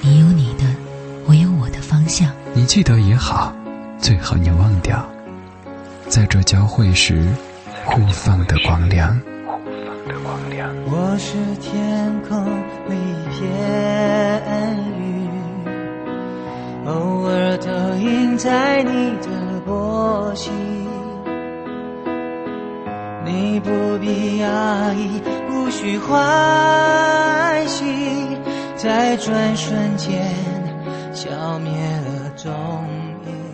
你有你的，我有我的方向。你记得也好，最好你忘掉，在这交汇时互放的光亮。我是天空里一片云，偶尔投影在你的波心。你不必压抑，无需欢喜。在转瞬间消灭了踪影。